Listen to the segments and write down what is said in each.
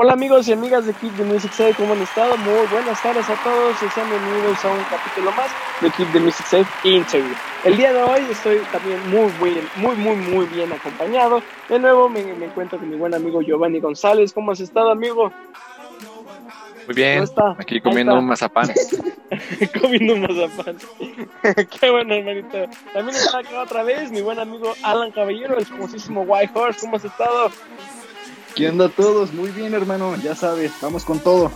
Hola amigos y amigas de Keep the Music Safe, ¿cómo han estado? Muy buenas tardes a todos y sean bienvenidos a un capítulo más de Keep the Music Safe Interview. El día de hoy estoy también muy, muy, muy, muy, muy bien acompañado. De nuevo me, me encuentro con mi buen amigo Giovanni González. ¿Cómo has estado, amigo? Muy bien, aquí comiendo un mazapán. comiendo un mazapán. Qué bueno, hermanito. También está acá otra vez mi buen amigo Alan Caballero, el famosísimo White Horse. ¿Cómo has estado? ¿Qué onda todos? Muy bien, hermano. Ya sabes, vamos con todo.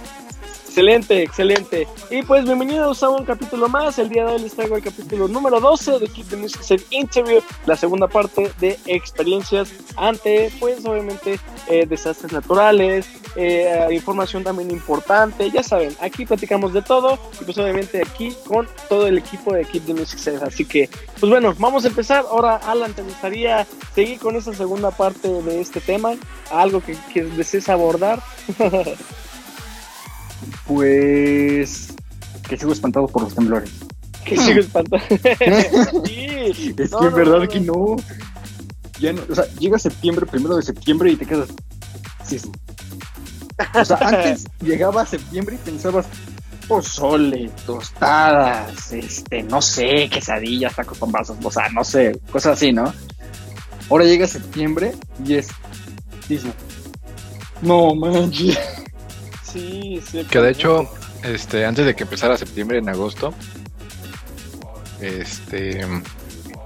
Excelente, excelente. Y pues bienvenidos a un capítulo más. El día de hoy les traigo el capítulo número 12 de Keep the Music Safe Interview, la segunda parte de experiencias ante, pues obviamente, eh, desastres naturales, eh, información también importante. Ya saben, aquí platicamos de todo y pues obviamente aquí con todo el equipo de Keep the Music Safe. Así que, pues bueno, vamos a empezar. Ahora, Alan, ¿te gustaría seguir con esa segunda parte de este tema? ¿Algo que, que desees abordar? Pues que sigo espantado por los temblores. Que sigo espantado. sí. Es que en verdad que no. Ya no. O sea, llega septiembre, primero de septiembre y te quedas. Sí, sí. O sea, antes llegaba septiembre y pensabas, pozole, tostadas, este, no sé, quesadillas, tacos con vasos, o sea, no sé, cosas así, ¿no? Ahora llega septiembre y es sismo. No manches. Sí, sí. Que de hecho, este, antes de que empezara septiembre, en agosto, este,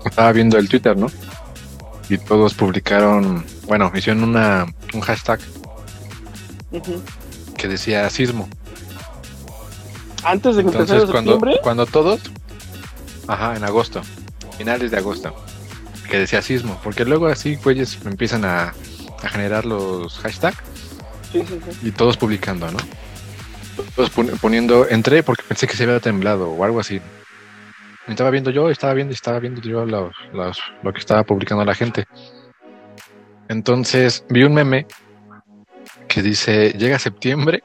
estaba viendo el Twitter, ¿no? Y todos publicaron, bueno, hicieron una, un hashtag que decía sismo. Antes de que Entonces, empezara cuando, septiembre. cuando todos, ajá, en agosto, finales de agosto, que decía sismo, porque luego así, güeyes, empiezan a, a generar los hashtags Sí, sí, sí. y todos publicando, ¿no? Todos pon- poniendo, entré porque pensé que se había temblado o algo así. Me estaba viendo yo, estaba viendo y estaba viendo yo los- los- lo que estaba publicando la gente. Entonces vi un meme que dice, llega septiembre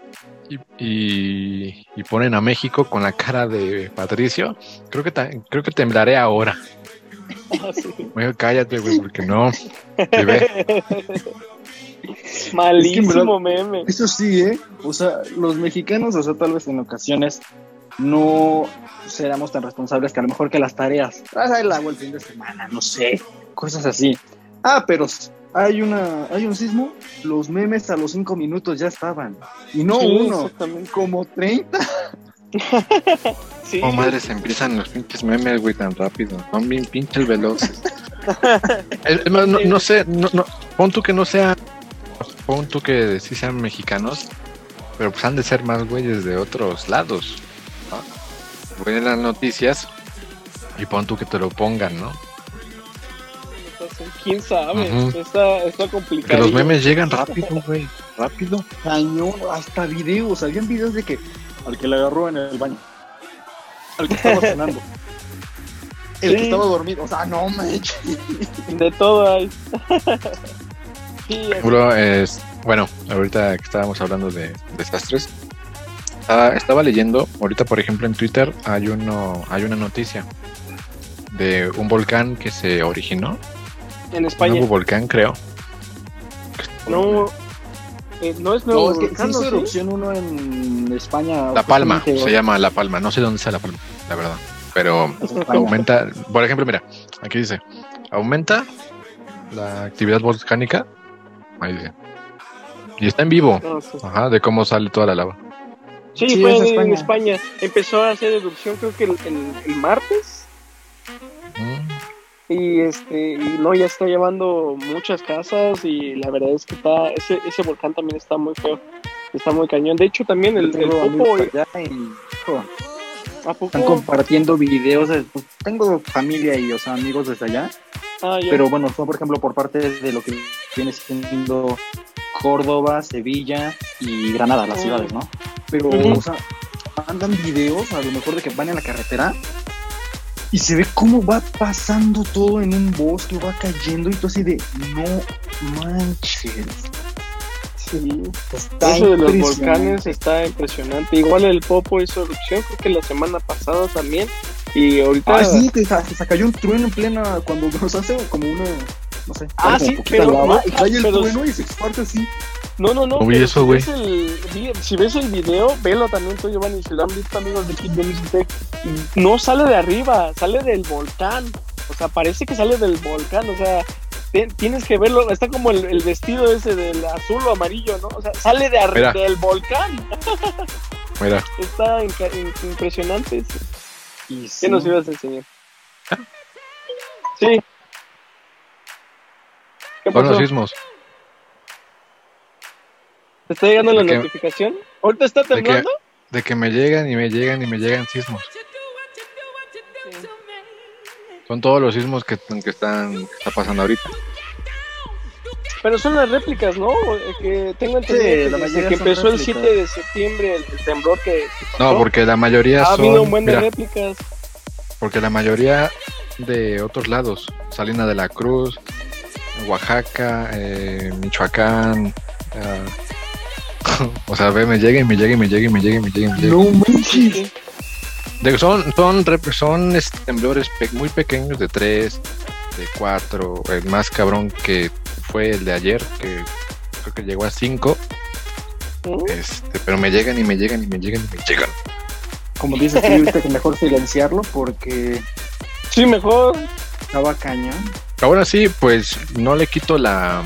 y, y- y ponen a México con la cara de Patricio. Creo que, ta- creo que temblaré ahora. Ah, sí. Oye, cállate, güey, porque no. Se ve. Malísimo meme. Eso sí, ¿eh? O sea, los mexicanos, o sea, tal vez en ocasiones no seramos tan responsables que a lo mejor que las tareas. Ah, el agua el fin de semana, no sé, cosas así. Ah, pero hay una, hay un sismo, los memes a los cinco minutos ya estaban. Y no Sí, uno, exactamente. como 30. Sí. Oh, madre, se empiezan los pinches memes, güey, tan rápido. Son bien pinches veloces. Es- es más, no, no sé, no, no, pon tú que no sea, pon tú que sí sean mexicanos, pero pues han de ser más güeyes de otros lados. ¿no? Ven las noticias y pon tú que te lo pongan, ¿no? ¿Quién sabe? Ujú. Está, está Que complicado. los memes llegan rápido, güey, rápido. Cañón, hasta videos, habían videos de que al que le agarró en el baño, al que estaba cenando, el Sí. que estaba dormido, o sea, no manches. De todo hay. sí, es- Bro, es, bueno, ahorita que estábamos hablando de desastres, estaba, estaba leyendo, ahorita por ejemplo en Twitter hay uno, hay una noticia de un volcán que se originó, en un España. nuevo volcán creo. No, eh, no es nuevo No, es que volcán, sí hizo. ¿Sí? erupción uno en España. La Palma, se llama La Palma, no sé dónde está La Palma, la verdad, pero aumenta, por ejemplo, mira, aquí dice, aumenta la actividad volcánica, ahí y está en vivo, No, sí. ajá, de cómo sale toda la lava. Sí, Sí, fue es en España. España. Empezó a hacer erupción creo que el, el- el martes. Mm. Y este, y no, ya está llevando muchas casas y la verdad es que está, ese, ese volcán también está muy feo. Está muy cañón. De hecho, también el, el están compartiendo videos. de- pues, tengo familia y, o sea, amigos desde allá. Ah. Pero bueno, son por ejemplo por parte de lo que viene siendo Córdoba, Sevilla y Granada, las Oh. ciudades, ¿no? Pero, o sea, mandan videos a lo mejor de que van en la carretera y se ve cómo va pasando todo en un bosque, va cayendo y tú así de, no manches. sí. Está Eso de los volcanes está impresionante. Igual el Popo hizo erupción, creo que la semana pasada también. Y ahorita. Ah, sí, te, sa- te cayó un trueno en plena, cuando nos hace como una, no sé. Ah, sí, pero lava, no, y cae el pero- trueno y se exparte así. No, no, no. No vi eso, si güey. ves el vi- Si ves el video, velo también tú, Giovanni, si lo han visto amigos de Kid Music Tech, no sale de arriba, sale del volcán. O sea, parece que sale del volcán, o sea, te- tienes que verlo, está como el, el vestido ese del azul o amarillo, ¿no? O sea, sale de arriba del volcán. Mira, Está inca- in- Y ¿Qué sí, nos ibas a enseñar? Sí. ¿Qué son los sismos. ¿Te está llegando la notificación? ¿Ahorita está temblando? De que me llegan y me llegan y me llegan sismos. Son todos los sismos que, que están que está pasando ahorita. Pero son las réplicas, ¿no? Que tengo entendido Sí, que la desde que son empezó el réplicas. 7 de septiembre, el, el temblor que No, porque la mayoría ha habido son. un buen de mira, réplicas. porque la mayoría de otros lados, Salina de la Cruz, Oaxaca, eh, Michoacán. ah, o sea, ve, me llega y me llega y me llega y me llega y me llega y me llega. No manches. Son son, son este, temblores pe- muy pequeños de 3, de 4. El más cabrón que fue el de ayer, que creo que llegó a 5. ¿Mm? Este, pero me llegan y me llegan y me llegan y me llegan. Como dices tú, ahorita que mejor silenciarlo porque Sí, mejor. estaba cañón. Ahora sí, pues no le quito la.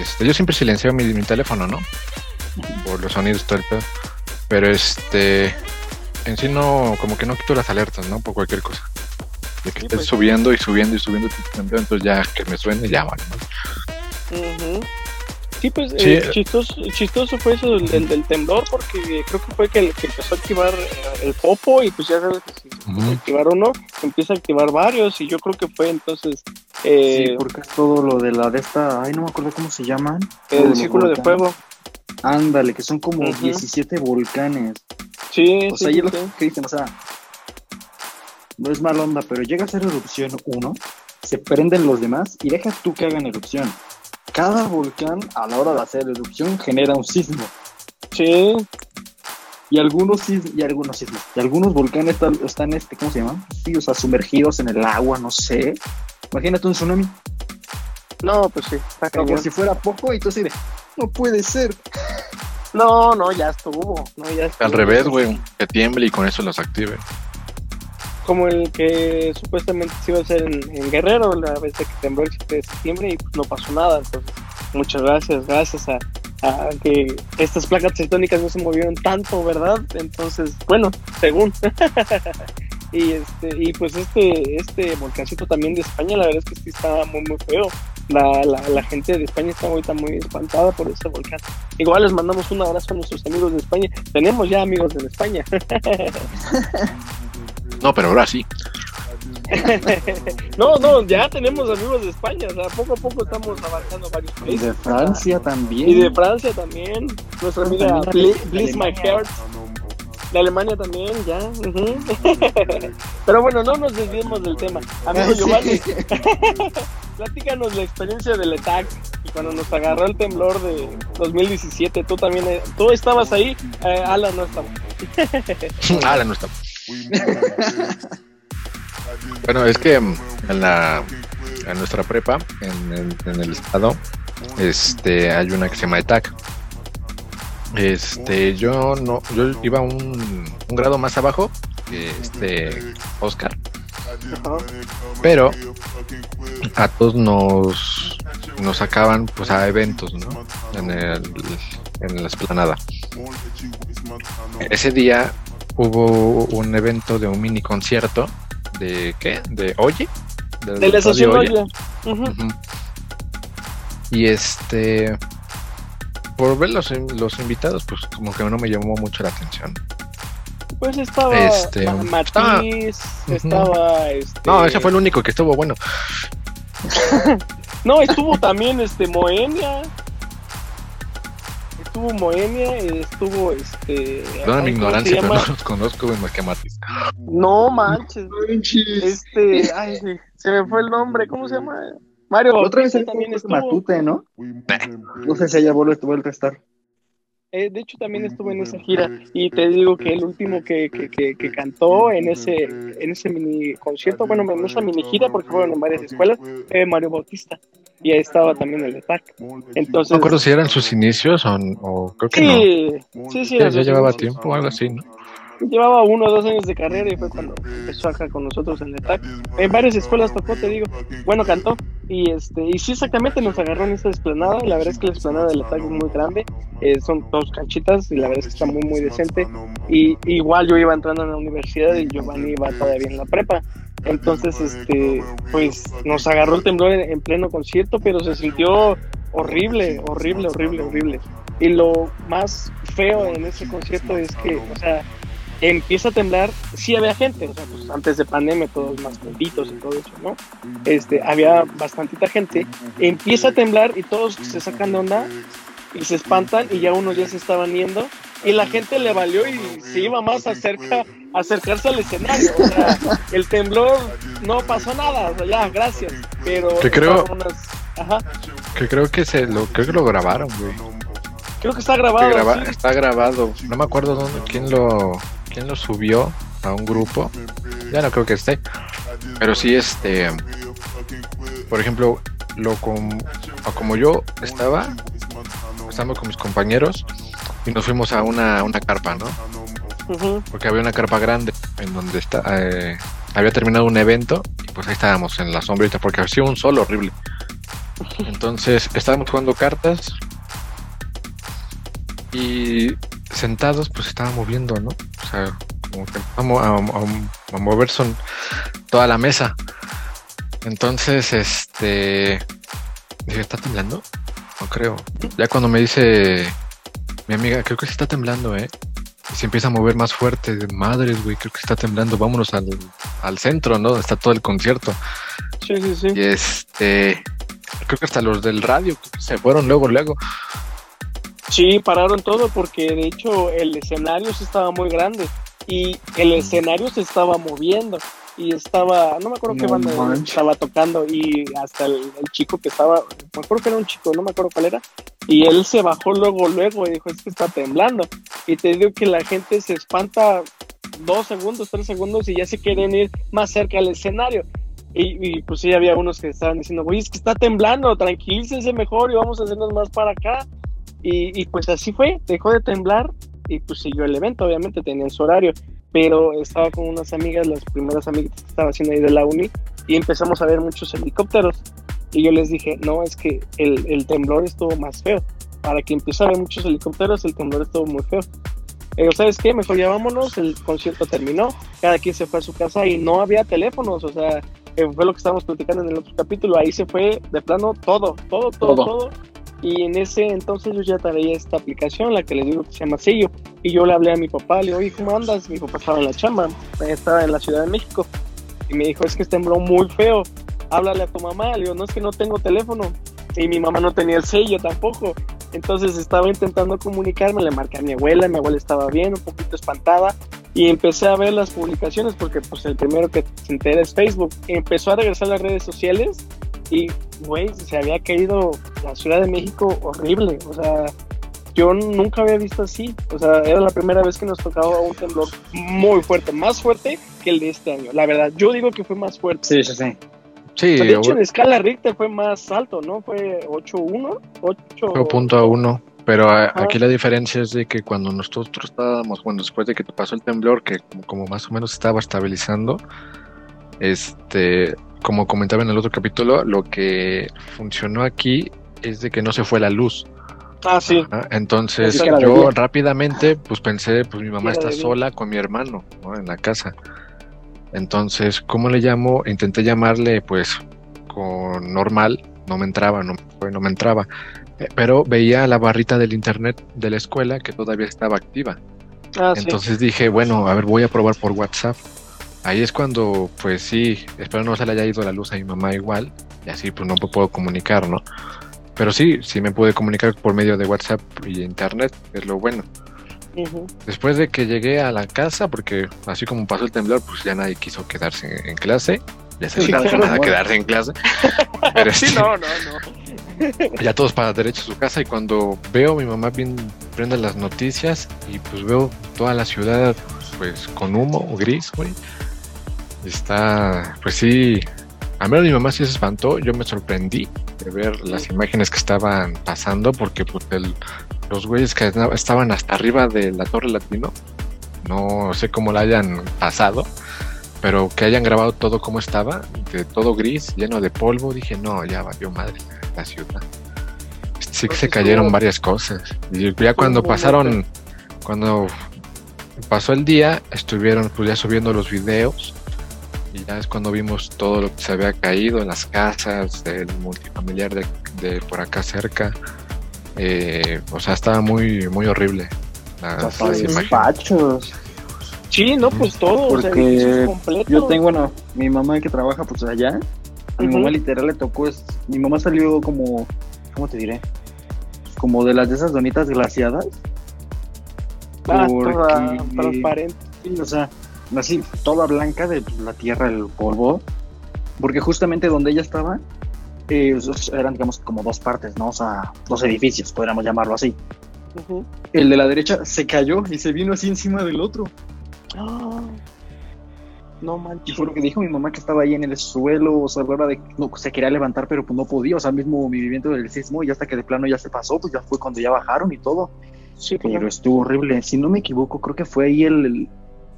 Este, yo siempre silencio mi, mi teléfono, ¿no? Por los sonidos y todo el pedo. Pero este. En sí no, como que no quito las alertas, ¿no? Por cualquier cosa. De que Sí, esté pues. subiendo y subiendo y subiendo, entonces ya que me suene, ya vale. ¿no? Sí, pues Sí. eh, chistoso, chistoso fue eso del, del- del temblor, porque creo que fue que, el, que empezó a activar eh, el popo y pues ya sabes que si se empieza a Ujú. activar uno, empieza a activar varios y yo creo que fue entonces eh, sí, porque es todo lo de la de esta, ay, no me acuerdo cómo se llaman. El círculo de fuego. Ándale, que son como Ujú. 17 volcanes. Sí, O sí, sea, sí, lo que dicen, o sea, no es mala onda, pero llega a ser erupción uno, se prenden los demás y deja tú que hagan erupción. Cada volcán a la hora de hacer erupción genera un sismo. Sí, Y algunos sis- y algunos sismos. Y algunos volcanes están, están este, ¿cómo se llama? Sí, o sea, sumergidos en el agua, no sé. Imagínate un tsunami. no, pues sí, está Como si fuera poco y tú así de, no puede ser. No, no, ya estuvo. No, ya estuvo. Al revés, güey, que tiemble y con eso los active. Como el que supuestamente se iba a hacer en, Guerrero, la vez de que tembló el 7 de septiembre y pues, no pasó nada. Entonces, muchas gracias, gracias a, que estas placas tectónicas no se movieron tanto, ¿verdad? Entonces, bueno, según. y este y pues este este volcancito también de España, la verdad es que sí está muy, muy feo. La, la, la gente de España está ahorita muy espantada por ese volcán. Igual les mandamos un abrazo a nuestros amigos de España. Tenemos ya amigos en España. No, pero ahora sí. no, no, ya tenemos amigos de España, o sea, poco a poco estamos avanzando a varios Y países. de Francia también. Y de Francia también, nuestra amiga Bliss My Alemania. Heart. De Alemania también, ya. Pero bueno, no nos desviemos del tema. Amigo. Giovanni, platícanos la experiencia del ETAC y cuando nos agarró el temblor de 2017. Tú también, eh, tú estabas ahí, eh, Alan no estaba. la no está. Bueno, es que mm, en la en nuestra prepa, en, en- en el estado, este hay una que se llama ETAC. Este, yo no, yo iba un, un grado más abajo que este Oscar, Ajá. pero a todos nos nos sacaban pues a eventos, ¿no? En el en la esplanada. Ese día hubo un evento de un mini concierto de ¿qué? De Oye. De la estación Oye. Oye. Y este, por ver los, los invitados, pues como que no me llamó mucho la atención. Pues estaba Este, Ma- Matiz, estaba este No, ese fue el único que estuvo bueno. No, estuvo también este Moenia. Estuvo Moenia, estuvo este Perdón mi ay, ¿cómo se ignorancia, pero no los conozco güey, más que a Matiz. No manches. Este, ay, sí, se me fue el nombre, ¿cómo se llama? Mario Otra vez también estuvo. Matute, ¿no? No sé si haya vuelto, vuelto a estar. Eh, de hecho, también estuve en esa gira y te digo que el último que, que, que, cantó en ese, en ese mini concierto, bueno, en esa mini gira, porque fueron en varias escuelas, fue Mario Bautista. Y ahí estaba también el ataque. Entonces, no recuerdo si eran sus inicios o, creo que no. Sí, sí, ya, ya llevaba tiempo o algo así, ¿no? Llevaba uno o dos años de carrera y fue cuando empezó acá con nosotros en el TAC. En varias escuelas tocó, te digo. Bueno, cantó. Y este y sí, exactamente nos agarró en esta esplanada. La verdad es que la esplanada del TAC es muy grande. Eh, son dos canchitas y la verdad es que está muy, muy decente. Y igual yo iba entrando en la universidad y Giovanni iba todavía en la prepa. Entonces, este, pues nos agarró el temblor en, en pleno concierto, pero se sintió horrible, horrible, horrible, horrible. Y lo más feo en ese concierto es que, o sea, empieza a temblar, sí había gente, o sea, pues antes de pandemia todos más benditos y todo eso, ¿no? Este, había bastantita gente, empieza a temblar y todos se sacan de onda y se espantan y ya unos ya se estaban yendo y la gente le valió y se iba más acerca, acercarse al escenario, o sea, el temblor no pasó nada, o sea, ya, gracias, pero que creo, que creo que se lo, creo que lo grabaron, güey. Creo que está grabado. Está grabado. No me acuerdo dónde, quién lo, quién lo subió a un grupo. Ya no creo que esté. Pero sí, este. Por ejemplo, lo como, como yo estaba, estábamos con mis compañeros y nos fuimos a una, una carpa, ¿no? Porque había una carpa grande en donde está, eh, había terminado un evento y pues ahí estábamos en la sombrita porque hacía un sol horrible. Entonces estábamos jugando cartas y sentados pues estaba moviendo, ¿no? Sea, como que a, mover son toda la mesa. Entonces, este, dije, ¿está temblando? No creo. Ya cuando me dice mi amiga, creo que se está temblando, ¿eh? Y se empieza a mover más fuerte. De madres, güey, creo que está temblando. Vámonos al, al centro, ¿no? Está todo el concierto. Sí, sí, sí. Y este, creo que hasta los del radio se fueron luego, luego. Sí, pararon todo porque de hecho el escenario se estaba muy grande y el escenario se estaba moviendo y estaba, no me acuerdo qué banda estaba tocando y hasta el, chico que estaba, me acuerdo que era un chico, no me acuerdo cuál era, y él se bajó luego, luego y dijo, es que está temblando. Y te digo que la gente se espanta dos segundos, tres segundos y ya se quieren ir más cerca al escenario. Y, y pues sí, había unos que estaban diciendo, güey, es que está temblando, tranquilícense mejor y vamos a hacernos más para acá. Y, pues así fue, dejó de temblar y pues siguió el evento, obviamente tenía su horario, pero estaba con unas amigas, las primeras amigas que estaba haciendo ahí de la uni, y empezamos a ver muchos helicópteros. Y yo les dije, no, es que el, el temblor estuvo más feo. Para que empiece a ver muchos helicópteros, el temblor estuvo muy feo. Pero ¿sabes qué? Mejor ya vámonos, el concierto terminó, cada quien se fue a su casa y no había teléfonos, o sea, fue lo que estábamos platicando en el otro capítulo, ahí se fue de plano todo, todo, todo, todo, todo y en ese entonces yo ya traía esta aplicación, la que les digo que se llama Sello. Y yo le hablé a mi papá, le digo, ¿cómo andas? Mi papá estaba en la chamba, estaba en la Ciudad de México. Y me dijo, es que tembló muy feo, háblale a tu mamá. Le digo, no es que no tengo teléfono. Y mi mamá no tenía el sello tampoco. Entonces estaba intentando comunicarme, le marqué a mi abuela, mi abuela estaba bien, un poquito espantada. Y empecé a ver las publicaciones porque pues el primero que se entera es Facebook. Empezó a regresar a las redes sociales y, güey, se había caído la Ciudad de México horrible. O sea, yo nunca había visto así. O sea, era la primera vez que nos tocaba un temblor muy fuerte, más fuerte que el de este año. La verdad, yo digo que fue más fuerte. Sí, sí, sí. Sí, de hecho, en escala Richter fue más alto, ¿no? Fue 8.1. 8.1. Pero aquí la diferencia es de que cuando nosotros estábamos, bueno, después de que pasó el temblor, que como más o menos estaba estabilizando, este, como comentaba en el otro capítulo, lo que funcionó aquí es de que no se fue la luz. Ah, sí. Entonces yo rápidamente pues pensé, pues mi mamá está sola con mi hermano en la casa. Entonces, ¿cómo le llamo? Intenté llamarle pues con normal, no me entraba, no, no me entraba. Eh, pero veía la barrita del internet de la escuela que todavía estaba activa. Ah, Entonces dije, bueno, a ver, voy a probar por WhatsApp. Ahí es cuando, pues sí, espero no se le haya ido la luz a mi mamá igual, y así pues no puedo comunicar, ¿no? Pero sí, sí me pude comunicar por medio de WhatsApp y internet, es lo bueno. Después de que llegué a la casa, porque así como pasó el temblor, pues ya nadie quiso quedarse en, clase, ya se sí, nada quedarse en clase. Pero sí, no, no, no. Ya todos para derecho a su casa y cuando veo a mi mamá bien prendo las noticias y pues veo toda la ciudad pues con humo gris, güey. Está, pues sí, a menos mi mamá sí se espantó, yo me sorprendí de ver las imágenes que estaban pasando porque pues los güeyes que estaban hasta arriba de la Torre Latino, no sé cómo la hayan pasado, pero que hayan grabado todo como estaba, de todo gris, lleno de polvo, dije, no, ya valió madre la ciudad. Sí que se cayeron varias cosas. Y ya cuando pasaron, cuando pasó el día, estuvieron pues ya subiendo los videos y ya es cuando vimos todo lo que se había caído en las casas del multifamiliar de, por acá cerca. Eh, o sea, estaba muy, muy horrible. Las, despachos. Sí, no, pues todo. Porque yo tengo, bueno, mi mamá que trabaja pues allá. A mi mamá literal le tocó, es, mi mamá salió como, ¿cómo te diré? Como de las de esas donitas glaciadas. Ah, transparente. o sea, así toda blanca de la tierra, el polvo, porque justamente donde ella estaba eh, eran, digamos, como dos partes, ¿no? O sea, dos edificios, podríamos llamarlo así. El de la derecha se cayó y se vino así encima del otro. No manches. Y fue lo que dijo mi mamá que estaba ahí en el suelo, o sea, a de no, se quería levantar, pero pues no podía, o sea, mismo movimiento del sismo, y hasta que de plano ya se pasó, pues ya fue cuando ya bajaron y todo. Sí, pero estuvo horrible. Si no me equivoco, creo que fue ahí el,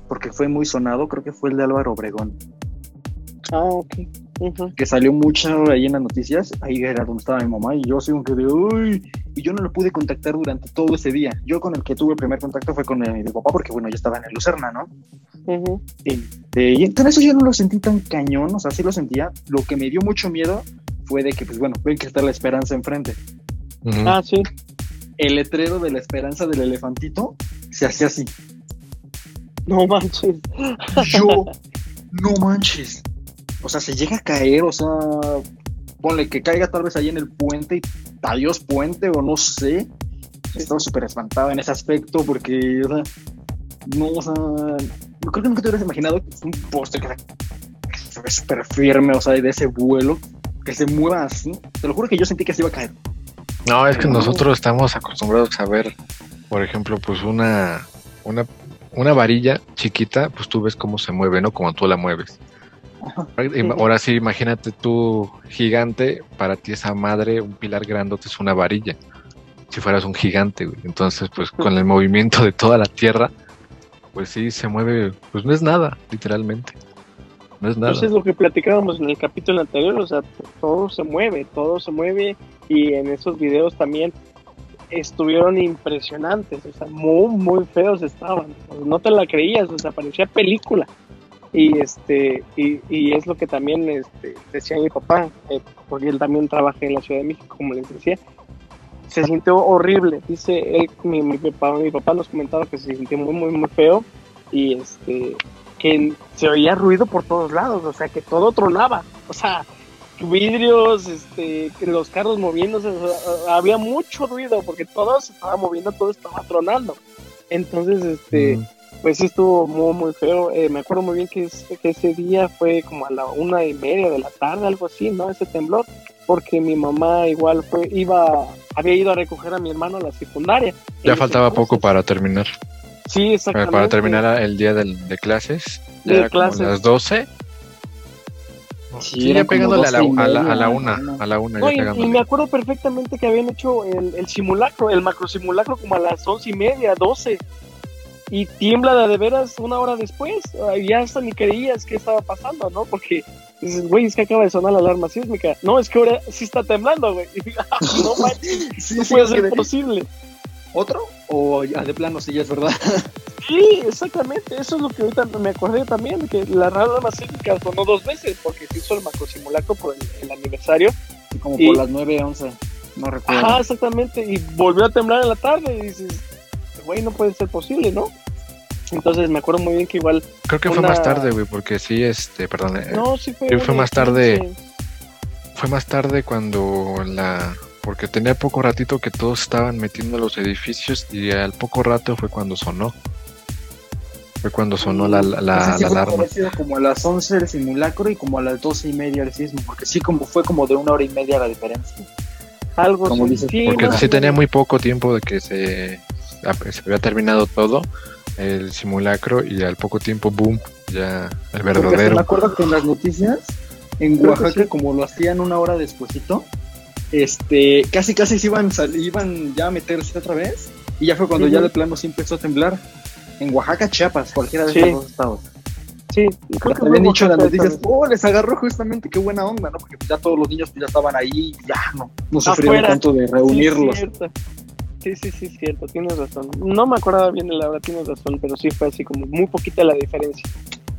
porque fue muy sonado, creo que fue el de Álvaro Obregón. Ah, ok. Que salió mucho ahí en las noticias, ahí era donde estaba mi mamá, y yo así como que de, uy, y yo no lo pude contactar durante todo ese día. Yo con el que tuve el primer contacto fue con mi papá, porque bueno, yo estaba en el Lucerna, ¿no? Este, y entonces eso yo no lo sentí tan cañón, o sea, sí lo sentía. Lo que me dio mucho miedo fue de que, pues bueno, ven que está la esperanza enfrente. Ah, sí. El letrero de la esperanza del elefantito se hacía así. No manches. Yo, no manches. O sea, se llega a caer, o sea, ponle que caiga tal vez ahí en el puente y adiós puente o no sé. Estaba súper espantado en ese aspecto porque, o sea, no, o sea, creo que nunca te hubieras imaginado un poste que se ve súper firme, o sea, de ese vuelo, que se mueva así. Te lo juro que yo sentí que se iba a caer. No, es que nosotros estamos acostumbrados a ver, por ejemplo, pues una, una una varilla chiquita, pues tú ves cómo se mueve, ¿no? Como tú la mueves. Ahora sí, imagínate tú gigante, para ti esa madre, un pilar grandote es una varilla. Si fueras un gigante, güey. Entonces, pues con el movimiento de toda la tierra, pues sí se mueve, pues no es nada, literalmente. No es nada. Eso es lo que platicábamos en el capítulo anterior, o sea, todo se mueve, todo se mueve y en esos videos también estuvieron impresionantes, o sea, muy, muy feos estaban, no te la creías, o sea, parecía película. Y este, y, y es lo que también este, decía mi papá, eh, porque él también trabaja en la Ciudad de México, como les decía, se sintió horrible, dice él, mi, mi, papá, mi papá nos comentaba que se sintió muy, muy, muy feo, y este, que se oía ruido por todos lados, o sea, que todo tronaba, o sea, vidrios, este, los carros moviéndose, había mucho ruido porque todo se estaba moviendo, todo estaba tronando. Entonces, este, pues sí estuvo muy, muy feo. Eh, me acuerdo muy bien que, ese día fue como a la una y media de la tarde, algo así, ¿no? Ese temblor, porque mi mamá igual fue, iba, había ido a recoger a mi hermano a la secundaria. Ya faltaba poco para terminar. Sí, exactamente. Para terminar el día de clases. De clases. las 12 Sí, pegándole a la, a, la, a la, una, a la una. y, me acuerdo perfectamente que habían hecho el, el, simulacro, el macro simulacro como a las once y media, doce. Y tiembla de, de veras una hora después. Ya hasta ni creías qué estaba pasando, ¿no? Porque dices, güey, es que acaba de sonar la alarma sísmica. No, es que ahora sí está temblando, güey. no puede ser posible. ¿Otro? ¿O ya de plano sí ya es verdad? Sí, exactamente. Eso es lo que ahorita me acordé también, que la rara sísmica sonó dos veces, porque se hizo el macro simulacro por el, aniversario. Y como por las 9, 11, no recuerdo. Ah, exactamente. Y volvió a temblar en la tarde y dices, güey, no puede ser posible, ¿no? Entonces me acuerdo muy bien que igual. Creo que fue más tarde, güey, porque sí, este, perdón. Eh, no, sí fue. Fue más tarde. Fue más tarde cuando la porque tenía poco ratito que todos estaban metiendo los edificios y al poco rato fue cuando sonó. Fue cuando sonó la, la, la, alarma. como a las 11 el simulacro y como a las 12 y media el sismo, porque sí como fue como de una hora y media la diferencia. Algo como dice, Porque sí tenía muy poco tiempo de que se, se había terminado todo, el simulacro, y al poco tiempo, boom, ya el verdadero. me acuerdo que en las noticias, en Oaxaca, como lo hacían una hora despuesito, este, casi casi se iban, iban ya a meterse otra vez, y ya fue cuando ya de plano sí empezó a temblar. En Oaxaca, Chiapas, cualquiera de esos dos estados. Sí, creo que habían dicho en las noticias, oh, les agarró justamente, qué buena onda, ¿no? Porque ya todos los niños ya estaban ahí, ya no, no sufrieron tanto de reunirlos. Sí, sí, sí, cierto, tienes razón. No me acordaba bien de la hora, tienes razón, pero sí fue así como muy poquita la diferencia.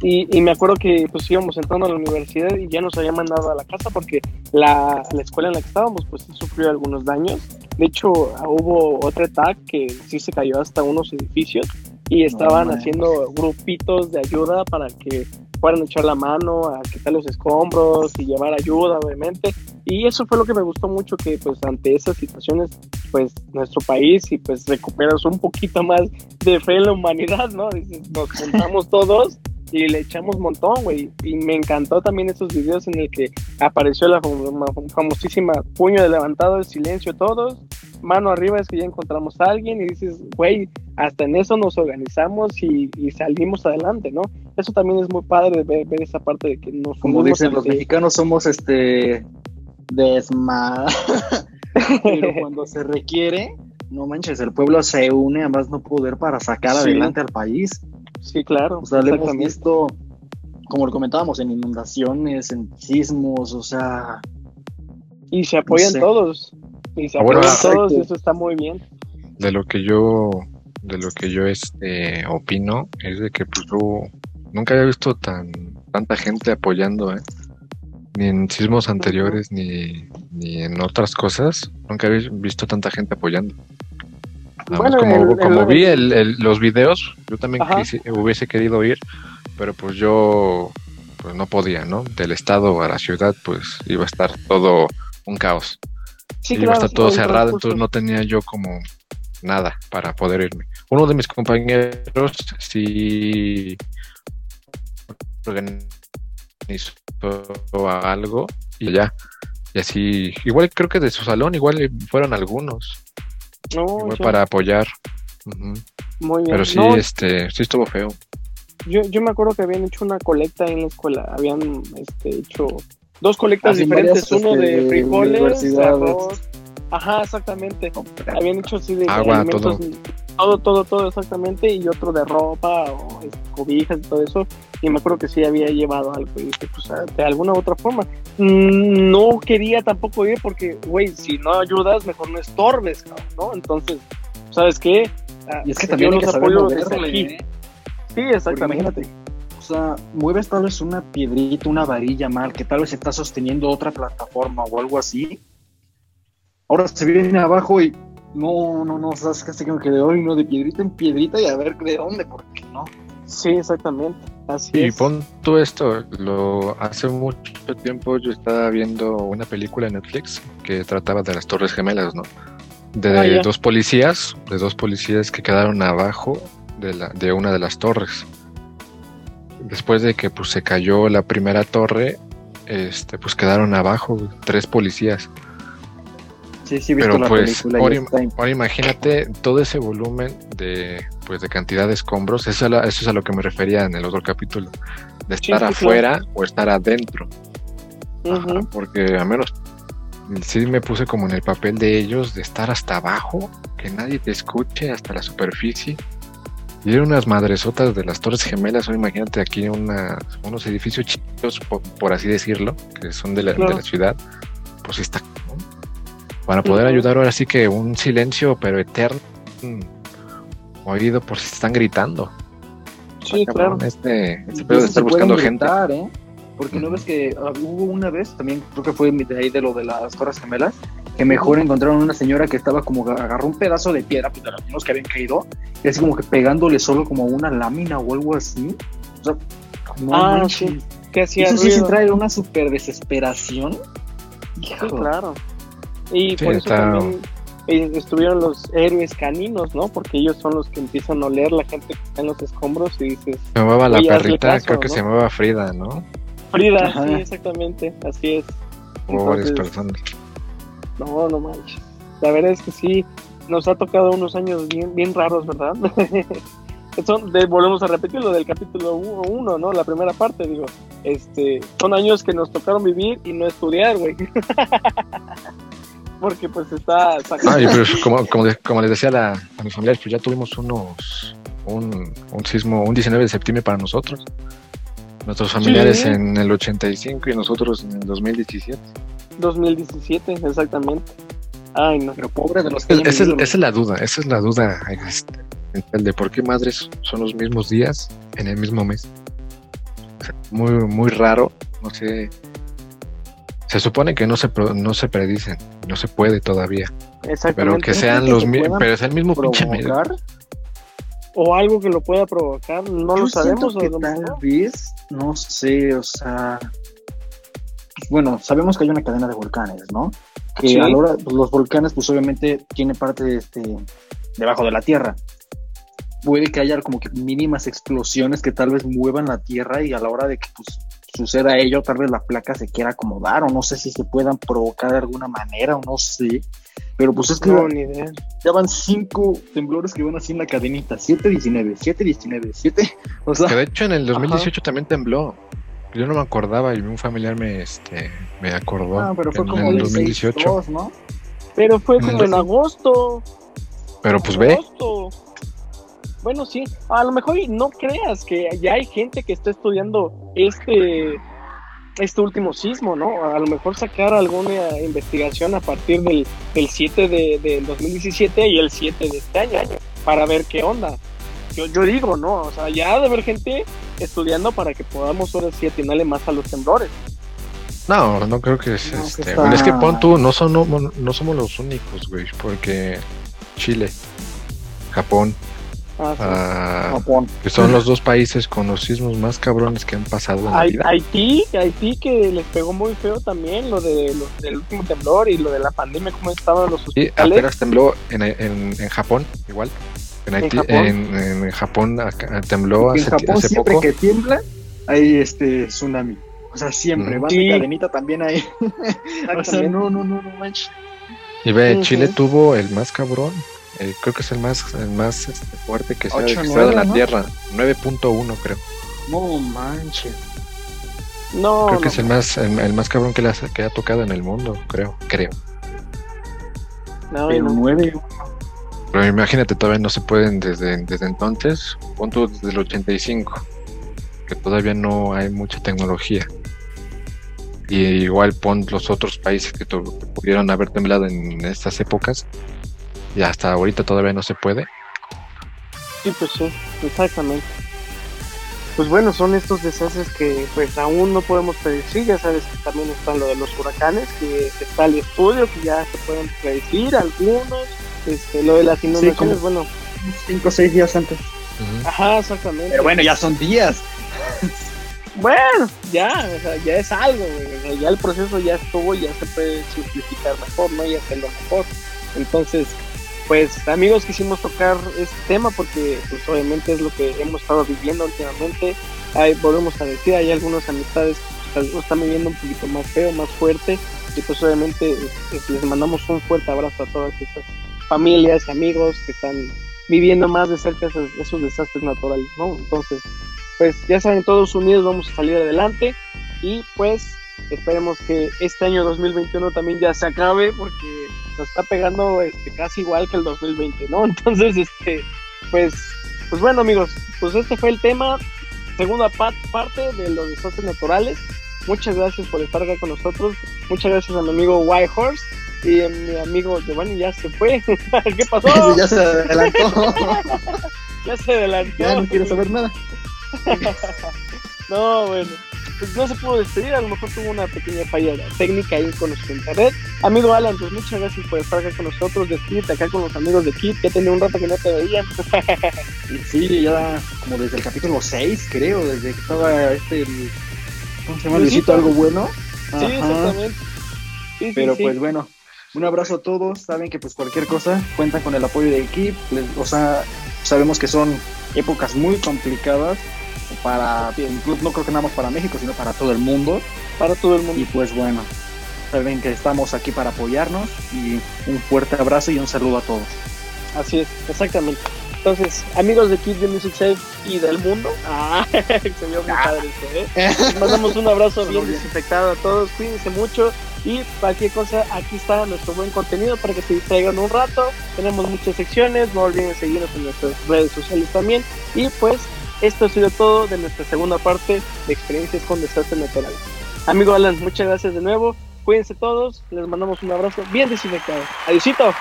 Y, y, me acuerdo que pues íbamos entrando a la universidad y ya nos había mandado a la casa porque la, la escuela en la que estábamos pues sufrió algunos daños. De hecho, hubo otro ataque que sí se cayó hasta unos edificios y estaban haciendo grupitos de ayuda para que fueran a echar la mano, a quitar los escombros y llevar ayuda, obviamente. Y eso fue lo que me gustó mucho, que pues ante esas situaciones, pues nuestro país y pues recuperas un poquito más de fe en la humanidad, ¿no? nos juntamos todos y le echamos un montón, güey. Y me encantó también esos videos en el que apareció la famosísima puño de levantado de silencio todos, mano arriba es que ya encontramos a alguien y dices, güey, hasta en eso nos organizamos y, salimos adelante, ¿no? Eso también es muy padre ver, ver esa parte de que nos... Como dicen los mexicanos somos este desma... Pero cuando se requiere, no manches, el pueblo se une a más no poder para sacar adelante al país. Sí, claro. O sea, le hemos visto, como lo comentábamos, en inundaciones, en sismos, o sea. Y se apoyan todos. Y se ah, apoyan todos, y eso está muy bien. De lo que yo, de lo que yo este opino, es de que pues yo nunca había visto tan tanta gente apoyando, ¿eh? ni en sismos anteriores, ni, ni en otras cosas. Nunca había visto tanta gente apoyando como, vi los videos, yo también hubiese querido ir, pero pues yo pues no podía, ¿no? Del estado a la ciudad, pues iba a estar todo un caos. iba a estar todo cerrado, entonces no tenía yo como nada para poder irme. Uno de mis compañeros sí organizó algo y ya. Y así, igual creo que de su salón, igual fueron algunos para apoyar. Muy bien. Pero sí, este, sí estuvo feo. Yo, yo me acuerdo que habían hecho una colecta en la escuela. Habían este, hecho dos colectas diferentes, uno de este, frijoles, arroz. Ajá, exactamente. Habían hecho así de agua, todo. todo, todo, todo exactamente, y otro de ropa o este, cobijas y todo eso. Y me acuerdo que sí había llevado algo y dije, pues ah, de alguna u otra forma. Mm, no quería tampoco ir porque, güey, si no ayudas, mejor no estorbes, ¿no? Entonces, ¿sabes qué? Ah, y es que también los apoyo desde aquí. ¿eh? Sí, exactamente. O sea, mueves tal vez una piedrita, una varilla mal, que tal vez está sosteniendo otra plataforma o algo así. Ahora se viene abajo y no, no, no, sabes casi que de hoy, no, de piedrita en piedrita y a ver de dónde, porque no. Sí, exactamente. Así y pon tú esto, lo hace mucho tiempo yo estaba viendo una película en Netflix que trataba de las Torres Gemelas, ¿no? De ah, dos policías, de dos policías que quedaron abajo de, la, de una de las torres. Después de que pues se cayó la primera torre, este pues quedaron abajo tres policías. Sí, sí, visto Pero pues, ahora, imagínate todo ese volumen de, pues, de cantidad de escombros. Eso, es a lo que me refería en el otro capítulo. De estar afuera o estar adentro. porque a menos sí me puse como en el papel de ellos, de estar hasta abajo, que nadie te escuche hasta la superficie. Y eran unas madresotas de las Torres Gemelas, o imagínate aquí una, unos edificios chicos, por, así decirlo, que son de la, de la ciudad. Pues está para poder ayudar ahora sí que un silencio pero eterno oído por si están gritando. Sí, claro. Este, este pedo de estar buscando gente. ¿eh? Porque no ves que ah, hubo una vez, también creo que fue de ahí de lo de las Torres Gemelas, que mejor encontraron una señora que estaba como agarró un pedazo de piedra, pues de los que habían caído, y así como que pegándole solo como una lámina o algo así. O sea, no ah, sí. Que hacía Eso sí se trae una super desesperación. Sí, claro. Y por eso también eh, estuvieron los héroes caninos, ¿no? Porque ellos son los que empiezan a oler la gente que está en los escombros y dices... Se llamaba la perrita, creo que se llamaba Frida, ¿no? Frida, sí, exactamente, así es. varias personas. No, no manches. La verdad es que sí. nos ha tocado unos años bien, bien raros, ¿verdad? son, volvemos a repetir lo del capítulo 1, ¿no? La primera parte, digo, este, son años que nos tocaron vivir y no estudiar, güey. Porque pues está... Ay, pero como, como, como, les decía la, a mis familiares, pues ya tuvimos unos, un, un sismo, un 19 de septiembre para nosotros. Nuestros familiares en el 85 y nosotros en el 2017. 2017, exactamente. Ay, no. Pero pobre de los que. esa, es, la duda, esa es la duda. Este, el de por qué madres son los mismos días en el mismo mes. muy, muy raro. No sé. Se supone que no se, no se predicen, no se puede todavía. Pero que sean los mismos. Pero es el mismo pinche mes o algo que lo pueda provocar, no lo sabemos. Que tal vez, no sé, o sea, bueno, sabemos que hay una cadena de volcanes, ¿no? Que a hora, pues, los volcanes, pues obviamente tienen parte de este, debajo de la tierra. Puede que haya como que mínimas explosiones que tal vez muevan la tierra y a la hora de que pues, suceda ello, tal vez la placa se quiera acomodar o no sé si se puedan provocar de alguna manera o no sé. Pero pues es que ya van cinco temblores que van así en la cadenita. 7-19, 7-19, 7. O sea, que de hecho en el 2018 también tembló. Yo no me acordaba y un familiar me, este, me acordó. Ah, pero fue como en el 2018. ¿no? Pero fue como en agosto. Pero pues ve. Bueno, sí. A lo mejor no creas que ya hay gente que está estudiando este este último sismo, ¿no? A lo mejor sacar alguna investigación a partir del, 7 de, del 2017 y el 7 de este año, para ver qué onda. Yo, yo digo, ¿no? O sea, ya de haber gente estudiando para que podamos ahora sí atinarle más a los temblores. No, no creo que es este. es que pon tú, no, son, no, no somos los únicos, güey, porque Chile, Japón, Ah, que son los dos países con los sismos más cabrones que han pasado en la vida. Haití, Haití que les pegó muy feo también lo de del último temblor y lo de la pandemia, cómo estaban los hospitales. Sí, apenas tembló en, en, en Japón, igual. En, Haití, ¿En, Japón? tembló hace, en Japón siempre que tiembla hay este tsunami. O sea, siempre, van de cadenita también ahí. o sea, no, no, no, no manches. Y ve, Chile tuvo el más cabrón, eh, creo que es el más, el más este, fuerte que se ha registrado en la Tierra. 9.1 creo. No manches. No. Creo que es el más, el, más cabrón que, le ha, que ha tocado en el mundo, creo, creo. No, Pero 9. Pero imagínate, todavía no se pueden desde, desde entonces, punto desde el 85, que todavía no hay mucha tecnología. Y igual pon los otros países que, que pudieron haber temblado en estas épocas, y hasta ahorita todavía no se puede. Sí, pues sí, exactamente. Pues bueno, son estos desastres que pues aún no podemos predecir, ya sabes que también está lo de los huracanes, que está el estudio, que ya se pueden predecir algunos, este, lo de las inundaciones, bueno. Cinco o seis días antes. Ajá, exactamente. Pero bueno, ya son días. bueno, ya, o sea, ya es algo, ya el proceso ya estuvo, ya se puede simplificar mejor, ¿no? Y hacerlo mejor. Entonces, pues amigos quisimos tocar este tema porque pues obviamente es lo que hemos estado viviendo últimamente. Hay, volvemos a decir, hay algunas amistades que pues, están viviendo un poquito más feo, más fuerte y pues obviamente este, les mandamos un fuerte abrazo a todas esas familias y amigos que están viviendo más de cerca esos, esos desastres naturales, ¿no? Entonces, pues ya saben, todos unidos vamos a salir adelante y pues esperemos que este año 2021 también ya se acabe porque nos está pegando este, casi igual que el 2020, ¿no? Entonces, este, pues, pues bueno amigos, pues este fue el tema, segunda parte de los desastres naturales. Muchas gracias por estar acá con nosotros. Muchas gracias a mi amigo White Horse y a mi amigo Giovanni ya se fue. ¿Qué pasó? ya se adelantó. ya se adelantó. Ya no quiero saber nada. no, bueno. Pues, no se pudo despedir, a lo mejor tuvo una pequeña falla técnica ahí con nuestro internet. Amigo Alan, pues muchas gracias por estar acá con nosotros, despídete acá con los amigos de Kit, que tenía un rato que no te veían. sí, ya como desde el capítulo 6, creo, desde que estaba este, ¿cómo se llama? Luisito, algo bueno. Sí, exactamente. Pero pues bueno, un abrazo a todos, saben que pues cualquier cosa cuentan con el apoyo de Kit, o sea, sabemos que son épocas muy complicadas, para, incluso no creo que nada más para México, sino para todo el mundo. Para todo el mundo. Y pues bueno, saben que estamos aquí para apoyarnos y un fuerte abrazo y un saludo a todos. Así es, exactamente. Entonces, amigos de Kid the Music Safe y del mundo, ah, se vio muy padre esto, ¿eh? Les mandamos un abrazo bien desinfectado a todos, cuídense mucho y cualquier cosa, aquí está nuestro buen contenido para que se distraigan un rato. Tenemos muchas secciones, no olviden seguirnos en nuestras redes sociales también. Y pues, esto ha sido todo de nuestra segunda parte de experiencias con desastres naturales. Amigo Alan, muchas gracias de nuevo. Cuídense todos, les mandamos un abrazo bien desinfectado. Adiósito.